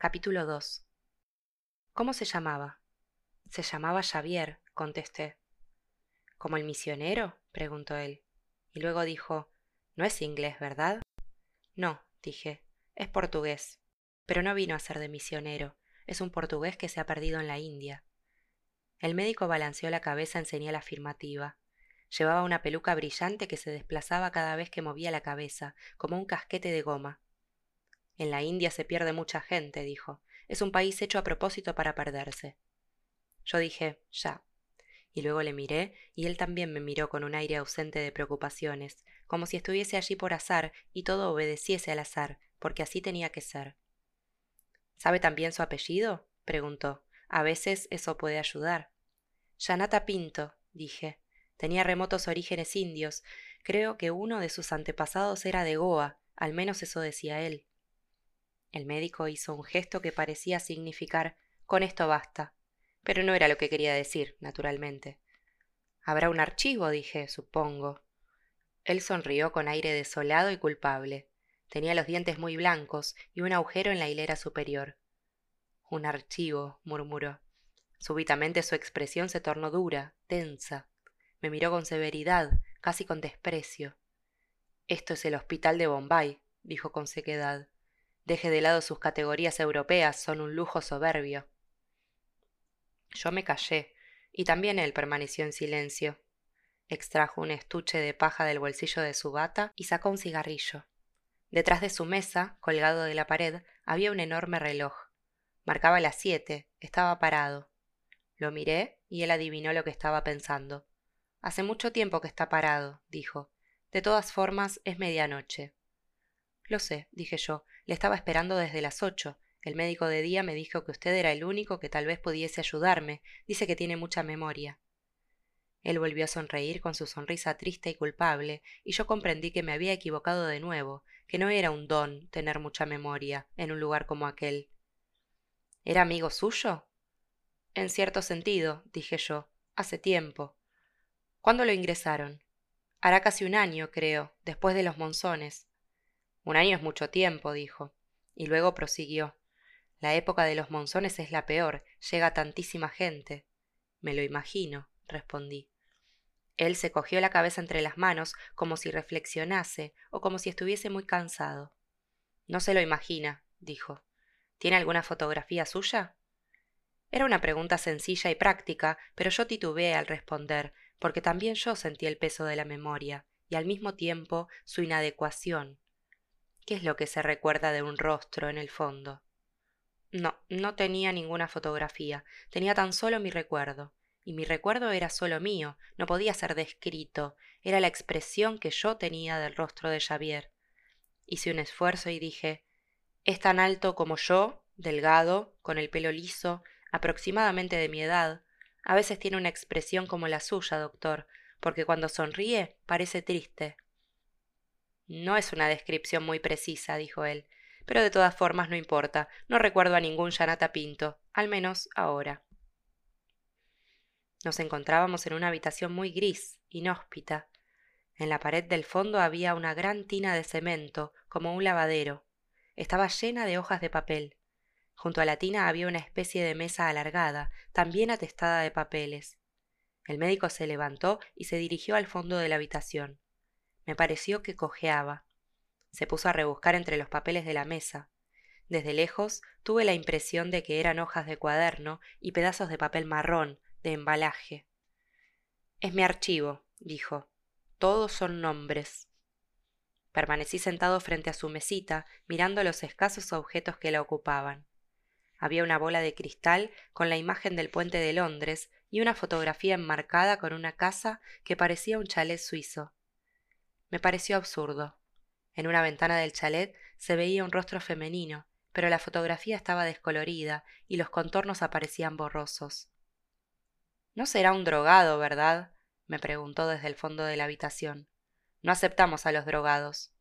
Capítulo 2 ¿Cómo se llamaba? Se llamaba Xavier, contesté. ¿Como el misionero? preguntó él. Y luego dijo No es inglés, ¿verdad? No, dije, es portugués. Pero no vino a ser de misionero, es un portugués que se ha perdido en la India. El médico balanceó la cabeza en señal afirmativa. Llevaba una peluca brillante que se desplazaba cada vez que movía la cabeza, como un casquete de goma. En la India se pierde mucha gente, dijo. Es un país hecho a propósito para perderse. Yo dije, ya. Y luego le miré, y él también me miró con un aire ausente de preocupaciones, como si estuviese allí por azar y todo obedeciese al azar, porque así tenía que ser. ¿Sabe también su apellido? preguntó. A veces eso puede ayudar. Yanata Pinto, dije. Tenía remotos orígenes indios. Creo que uno de sus antepasados era de Goa, al menos eso decía él. El médico hizo un gesto que parecía significar con esto basta. Pero no era lo que quería decir, naturalmente. Habrá un archivo, dije, supongo. Él sonrió con aire desolado y culpable. Tenía los dientes muy blancos y un agujero en la hilera superior. Un archivo, murmuró. Súbitamente su expresión se tornó dura, tensa. Me miró con severidad, casi con desprecio. Esto es el hospital de Bombay, dijo con sequedad. Deje de lado sus categorías europeas, son un lujo soberbio. Yo me callé, y también él permaneció en silencio. Extrajo un estuche de paja del bolsillo de su bata y sacó un cigarrillo. Detrás de su mesa, colgado de la pared, había un enorme reloj. Marcaba las siete, estaba parado. Lo miré y él adivinó lo que estaba pensando. Hace mucho tiempo que está parado, dijo. De todas formas, es medianoche. Lo sé, dije yo, le estaba esperando desde las ocho. El médico de día me dijo que usted era el único que tal vez pudiese ayudarme. Dice que tiene mucha memoria. Él volvió a sonreír con su sonrisa triste y culpable, y yo comprendí que me había equivocado de nuevo, que no era un don tener mucha memoria en un lugar como aquel. ¿Era amigo suyo? En cierto sentido, dije yo, hace tiempo. ¿Cuándo lo ingresaron? Hará casi un año, creo, después de los monzones. Un año es mucho tiempo, dijo, y luego prosiguió. La época de los monzones es la peor, llega tantísima gente. Me lo imagino, respondí. Él se cogió la cabeza entre las manos como si reflexionase o como si estuviese muy cansado. No se lo imagina, dijo. ¿Tiene alguna fotografía suya? Era una pregunta sencilla y práctica, pero yo titubeé al responder, porque también yo sentí el peso de la memoria y al mismo tiempo su inadecuación, ¿Qué es lo que se recuerda de un rostro en el fondo? No, no tenía ninguna fotografía, tenía tan solo mi recuerdo. Y mi recuerdo era solo mío, no podía ser descrito, era la expresión que yo tenía del rostro de Xavier. Hice un esfuerzo y dije Es tan alto como yo, delgado, con el pelo liso, aproximadamente de mi edad. A veces tiene una expresión como la suya, doctor, porque cuando sonríe parece triste. No es una descripción muy precisa, dijo él, pero de todas formas no importa, no recuerdo a ningún Yanata Pinto, al menos ahora. Nos encontrábamos en una habitación muy gris, inhóspita. En la pared del fondo había una gran tina de cemento, como un lavadero. Estaba llena de hojas de papel. Junto a la tina había una especie de mesa alargada, también atestada de papeles. El médico se levantó y se dirigió al fondo de la habitación. Me pareció que cojeaba. Se puso a rebuscar entre los papeles de la mesa. Desde lejos tuve la impresión de que eran hojas de cuaderno y pedazos de papel marrón, de embalaje. Es mi archivo, dijo. Todos son nombres. Permanecí sentado frente a su mesita, mirando los escasos objetos que la ocupaban. Había una bola de cristal con la imagen del puente de Londres y una fotografía enmarcada con una casa que parecía un chalet suizo. Me pareció absurdo. En una ventana del chalet se veía un rostro femenino, pero la fotografía estaba descolorida y los contornos aparecían borrosos. No será un drogado, ¿verdad? me preguntó desde el fondo de la habitación. No aceptamos a los drogados.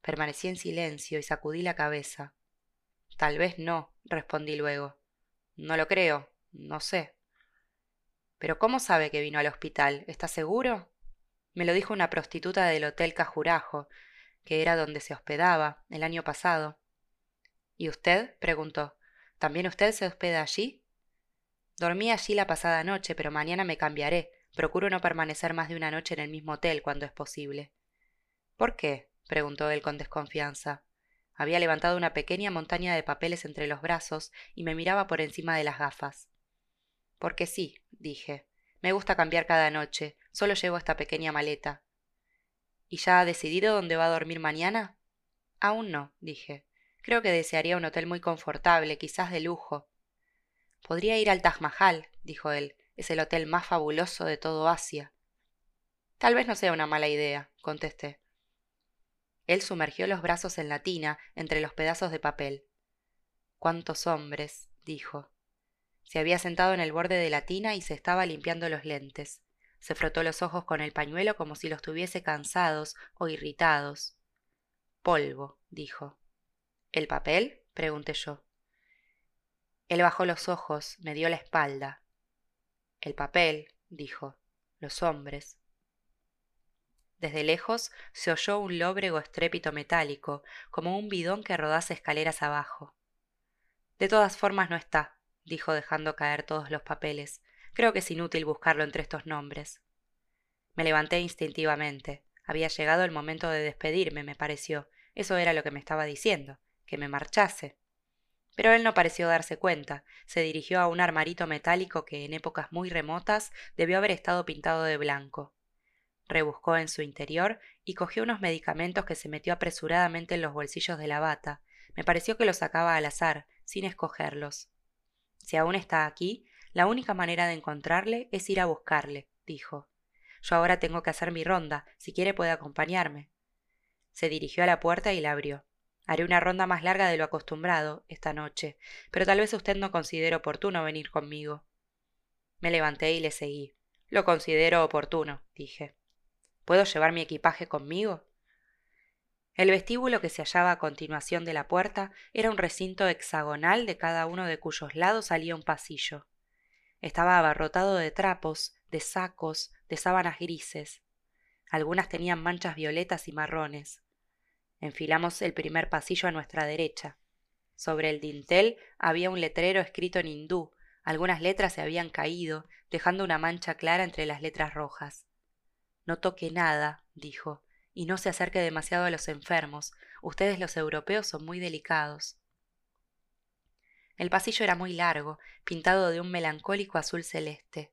Permanecí en silencio y sacudí la cabeza. Tal vez no, respondí luego. No lo creo, no sé. Pero ¿cómo sabe que vino al hospital? ¿Está seguro? Me lo dijo una prostituta del Hotel Cajurajo, que era donde se hospedaba el año pasado. ¿Y usted? preguntó. ¿También usted se hospeda allí? Dormí allí la pasada noche, pero mañana me cambiaré. Procuro no permanecer más de una noche en el mismo hotel cuando es posible. ¿Por qué? preguntó él con desconfianza. Había levantado una pequeña montaña de papeles entre los brazos y me miraba por encima de las gafas. Porque sí, dije. Me gusta cambiar cada noche. Solo llevo esta pequeña maleta. ¿Y ya ha decidido dónde va a dormir mañana? Aún no, dije. Creo que desearía un hotel muy confortable, quizás de lujo. Podría ir al Taj Mahal, dijo él. Es el hotel más fabuloso de todo Asia. Tal vez no sea una mala idea, contesté. Él sumergió los brazos en la tina entre los pedazos de papel. ¿Cuántos hombres? dijo. Se había sentado en el borde de la tina y se estaba limpiando los lentes. Se frotó los ojos con el pañuelo como si los tuviese cansados o irritados. Polvo, dijo. ¿El papel? pregunté yo. Él bajó los ojos, me dio la espalda. El papel, dijo. Los hombres. Desde lejos se oyó un lóbrego estrépito metálico, como un bidón que rodase escaleras abajo. De todas formas no está, dijo dejando caer todos los papeles. Creo que es inútil buscarlo entre estos nombres. Me levanté instintivamente. Había llegado el momento de despedirme, me pareció. Eso era lo que me estaba diciendo, que me marchase. Pero él no pareció darse cuenta. Se dirigió a un armarito metálico que en épocas muy remotas debió haber estado pintado de blanco rebuscó en su interior y cogió unos medicamentos que se metió apresuradamente en los bolsillos de la bata. Me pareció que los sacaba al azar, sin escogerlos. Si aún está aquí, la única manera de encontrarle es ir a buscarle, dijo. Yo ahora tengo que hacer mi ronda, si quiere puede acompañarme. Se dirigió a la puerta y la abrió. Haré una ronda más larga de lo acostumbrado esta noche, pero tal vez usted no considere oportuno venir conmigo. Me levanté y le seguí. Lo considero oportuno, dije. ¿Puedo llevar mi equipaje conmigo? El vestíbulo que se hallaba a continuación de la puerta era un recinto hexagonal de cada uno de cuyos lados salía un pasillo. Estaba abarrotado de trapos, de sacos, de sábanas grises. Algunas tenían manchas violetas y marrones. Enfilamos el primer pasillo a nuestra derecha. Sobre el dintel había un letrero escrito en hindú. Algunas letras se habían caído, dejando una mancha clara entre las letras rojas. No toque nada, dijo, y no se acerque demasiado a los enfermos. Ustedes los europeos son muy delicados. El pasillo era muy largo, pintado de un melancólico azul celeste.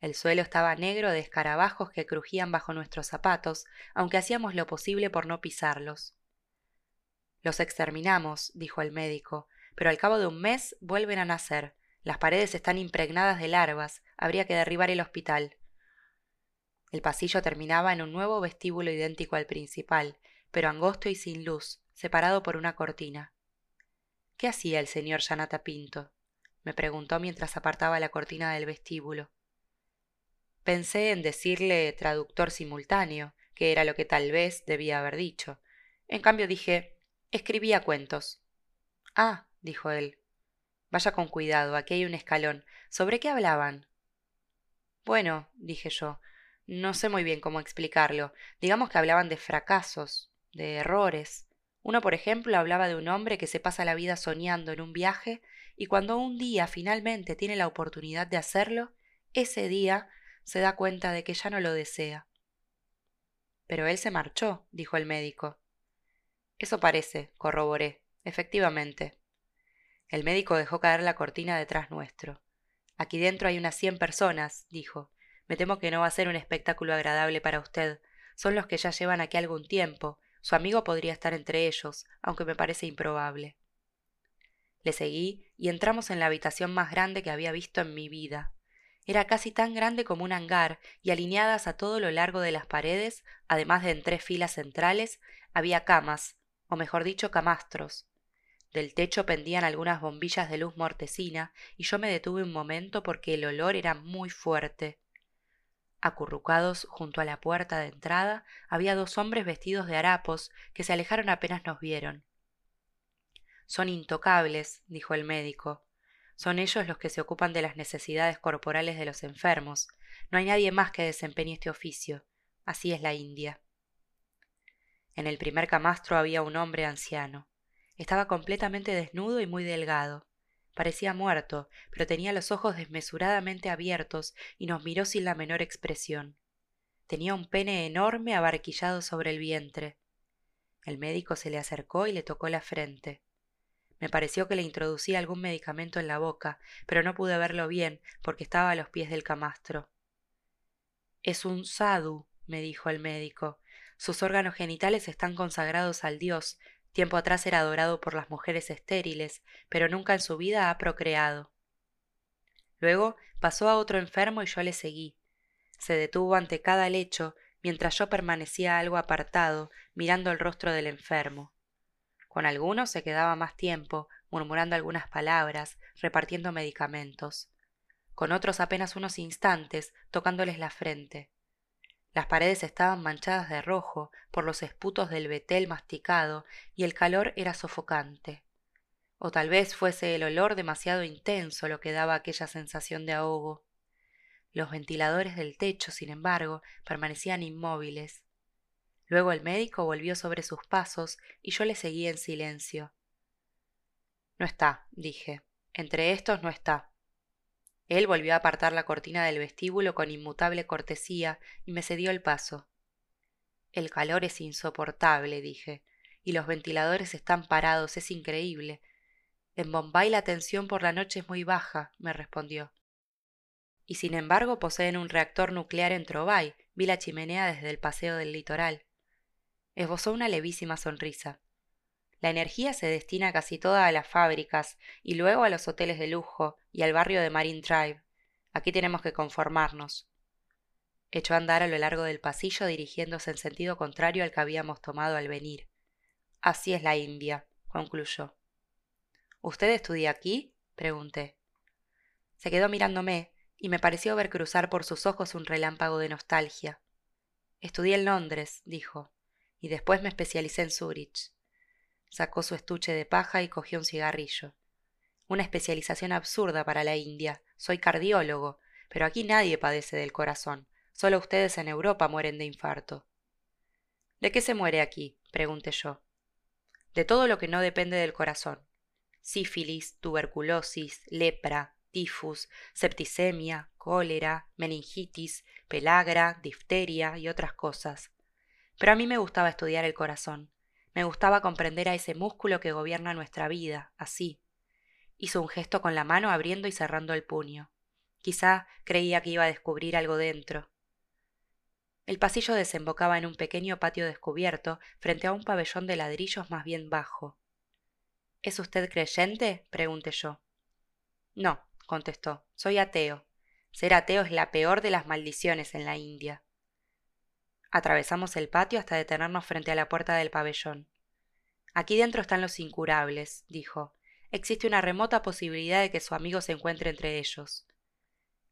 El suelo estaba negro de escarabajos que crujían bajo nuestros zapatos, aunque hacíamos lo posible por no pisarlos. Los exterminamos, dijo el médico, pero al cabo de un mes vuelven a nacer. Las paredes están impregnadas de larvas. Habría que derribar el hospital. El pasillo terminaba en un nuevo vestíbulo idéntico al principal, pero angosto y sin luz, separado por una cortina. ¿Qué hacía el señor Yanata Pinto? me preguntó mientras apartaba la cortina del vestíbulo. Pensé en decirle traductor simultáneo, que era lo que tal vez debía haber dicho. En cambio dije escribía cuentos. Ah, dijo él. Vaya con cuidado, aquí hay un escalón. ¿Sobre qué hablaban? Bueno, dije yo, no sé muy bien cómo explicarlo. Digamos que hablaban de fracasos, de errores. Uno, por ejemplo, hablaba de un hombre que se pasa la vida soñando en un viaje y cuando un día finalmente tiene la oportunidad de hacerlo, ese día se da cuenta de que ya no lo desea. Pero él se marchó, dijo el médico. Eso parece, corroboré. Efectivamente. El médico dejó caer la cortina detrás nuestro. Aquí dentro hay unas cien personas, dijo. Me temo que no va a ser un espectáculo agradable para usted. Son los que ya llevan aquí algún tiempo. Su amigo podría estar entre ellos, aunque me parece improbable. Le seguí y entramos en la habitación más grande que había visto en mi vida. Era casi tan grande como un hangar, y alineadas a todo lo largo de las paredes, además de en tres filas centrales, había camas, o mejor dicho, camastros. Del techo pendían algunas bombillas de luz mortecina, y yo me detuve un momento porque el olor era muy fuerte. Acurrucados junto a la puerta de entrada había dos hombres vestidos de harapos que se alejaron apenas nos vieron. Son intocables, dijo el médico. Son ellos los que se ocupan de las necesidades corporales de los enfermos. No hay nadie más que desempeñe este oficio. Así es la India. En el primer camastro había un hombre anciano. Estaba completamente desnudo y muy delgado. Parecía muerto, pero tenía los ojos desmesuradamente abiertos y nos miró sin la menor expresión. Tenía un pene enorme abarquillado sobre el vientre. El médico se le acercó y le tocó la frente. Me pareció que le introducía algún medicamento en la boca, pero no pude verlo bien porque estaba a los pies del camastro. Es un sadu, me dijo el médico. Sus órganos genitales están consagrados al dios. Tiempo atrás era adorado por las mujeres estériles, pero nunca en su vida ha procreado. Luego pasó a otro enfermo y yo le seguí. Se detuvo ante cada lecho, mientras yo permanecía algo apartado, mirando el rostro del enfermo. Con algunos se quedaba más tiempo, murmurando algunas palabras, repartiendo medicamentos. Con otros apenas unos instantes, tocándoles la frente. Las paredes estaban manchadas de rojo por los esputos del betel masticado y el calor era sofocante. O tal vez fuese el olor demasiado intenso lo que daba aquella sensación de ahogo. Los ventiladores del techo, sin embargo, permanecían inmóviles, Luego el médico volvió sobre sus pasos y yo le seguí en silencio. No está, dije. Entre estos no está. Él volvió a apartar la cortina del vestíbulo con inmutable cortesía y me cedió el paso. El calor es insoportable, dije, y los ventiladores están parados, es increíble. En Bombay la tensión por la noche es muy baja, me respondió. Y sin embargo poseen un reactor nuclear en Trobay, vi la chimenea desde el paseo del litoral esbozó una levísima sonrisa. La energía se destina casi toda a las fábricas y luego a los hoteles de lujo y al barrio de Marine Drive. Aquí tenemos que conformarnos. Echó a andar a lo largo del pasillo dirigiéndose en sentido contrario al que habíamos tomado al venir. Así es la India, concluyó. ¿Usted estudia aquí? pregunté. Se quedó mirándome y me pareció ver cruzar por sus ojos un relámpago de nostalgia. Estudié en Londres, dijo y después me especialicé en Zurich. Sacó su estuche de paja y cogió un cigarrillo. Una especialización absurda para la India. Soy cardiólogo, pero aquí nadie padece del corazón. Solo ustedes en Europa mueren de infarto. ¿De qué se muere aquí? pregunté yo. De todo lo que no depende del corazón. Sífilis, tuberculosis, lepra, tifus, septicemia, cólera, meningitis, pelagra, difteria y otras cosas. Pero a mí me gustaba estudiar el corazón. Me gustaba comprender a ese músculo que gobierna nuestra vida, así. Hizo un gesto con la mano abriendo y cerrando el puño. Quizá creía que iba a descubrir algo dentro. El pasillo desembocaba en un pequeño patio descubierto frente a un pabellón de ladrillos más bien bajo. ¿Es usted creyente? pregunté yo. No, contestó, soy ateo. Ser ateo es la peor de las maldiciones en la India. Atravesamos el patio hasta detenernos frente a la puerta del pabellón. Aquí dentro están los incurables, dijo. Existe una remota posibilidad de que su amigo se encuentre entre ellos.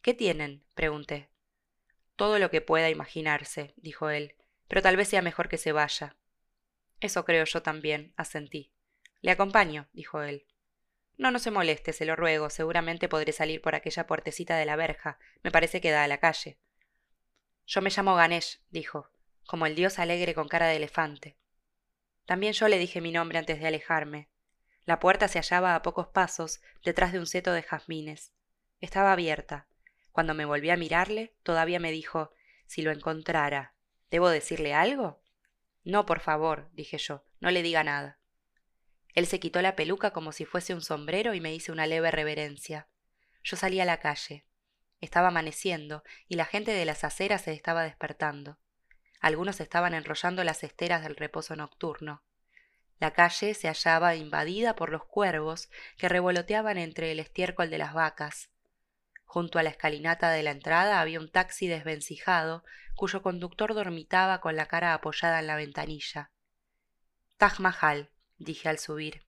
¿Qué tienen? pregunté. Todo lo que pueda imaginarse, dijo él, pero tal vez sea mejor que se vaya. Eso creo yo también, asentí. Le acompaño, dijo él. No, no se moleste, se lo ruego, seguramente podré salir por aquella puertecita de la verja. Me parece que da a la calle. Yo me llamo Ganesh, dijo, como el dios alegre con cara de elefante. También yo le dije mi nombre antes de alejarme. La puerta se hallaba a pocos pasos, detrás de un seto de jazmines. Estaba abierta. Cuando me volví a mirarle, todavía me dijo si lo encontrara. ¿Debo decirle algo? No, por favor, dije yo, no le diga nada. Él se quitó la peluca como si fuese un sombrero y me hice una leve reverencia. Yo salí a la calle. Estaba amaneciendo y la gente de las aceras se estaba despertando. Algunos estaban enrollando las esteras del reposo nocturno. La calle se hallaba invadida por los cuervos que revoloteaban entre el estiércol de las vacas. Junto a la escalinata de la entrada había un taxi desvencijado cuyo conductor dormitaba con la cara apoyada en la ventanilla. Taj Mahal, dije al subir.